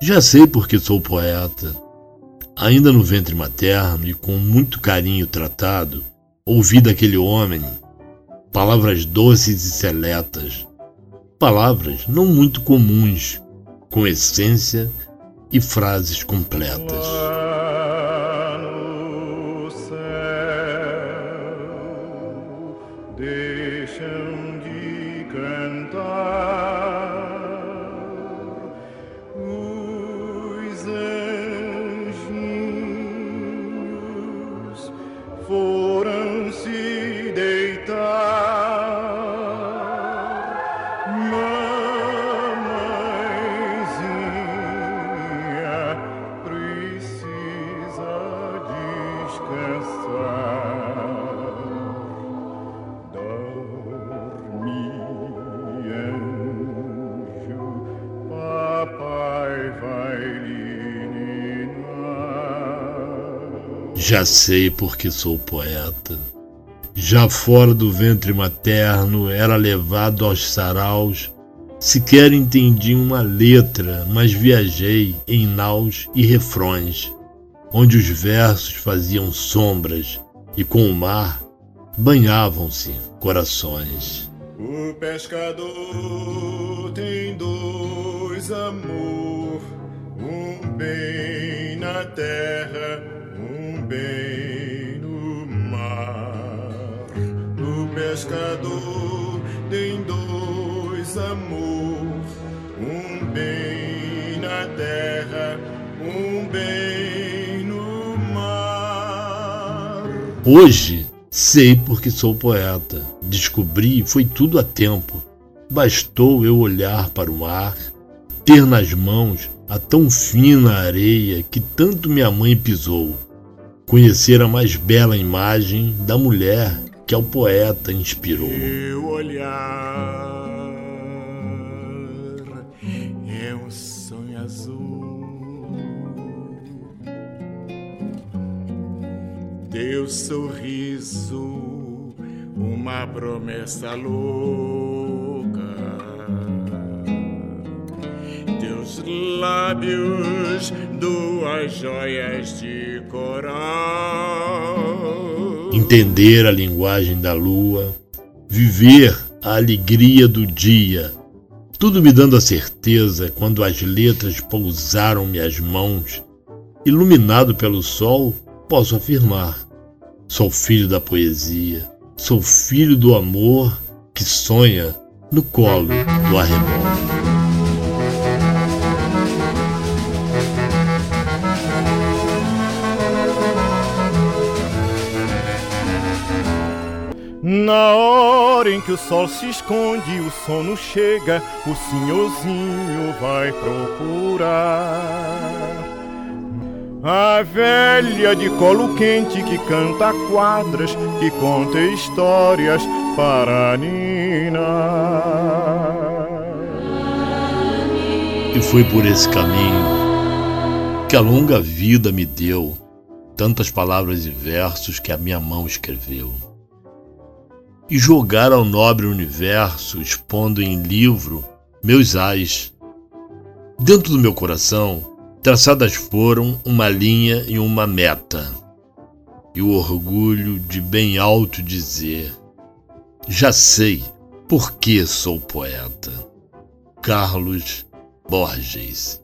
Já sei porque sou poeta. Ainda no ventre materno e com muito carinho tratado, ouvi daquele homem palavras doces e seletas, palavras não muito comuns, com essência e frases completas. deixam Já sei porque sou poeta. Já fora do ventre materno era levado aos saraus. Sequer entendi uma letra, mas viajei em naus e refrões, onde os versos faziam sombras e com o mar banhavam-se corações. O pescador tem dois amor, um bem na terra, bem no mar. O pescador tem dois amor, um bem na terra, um bem no mar. Hoje sei porque sou poeta. Descobri foi tudo a tempo. Bastou eu olhar para o mar, ter nas mãos a tão fina areia que tanto minha mãe pisou, conhecer a mais bela imagem da mulher que ao poeta inspirou. Teu olhar é um sonho azul. Teu sorriso, uma promessa louca. Lábios, duas joias de coral. Entender a linguagem da lua, viver a alegria do dia, tudo me dando a certeza quando as letras pousaram minhas mãos, iluminado pelo sol, posso afirmar: sou filho da poesia, sou filho do amor que sonha no colo do arrebol. Na hora em que o sol se esconde, o sono chega, o senhorzinho vai procurar. A velha de colo quente que canta quadras, que conta histórias para ninar. E foi por esse caminho que a longa vida me deu tantas palavras e versos que a minha mão escreveu. E jogar ao nobre universo, expondo em livro meus ais. Dentro do meu coração, traçadas foram uma linha e uma meta. E o orgulho de bem alto dizer: Já sei por que sou poeta. Carlos Borges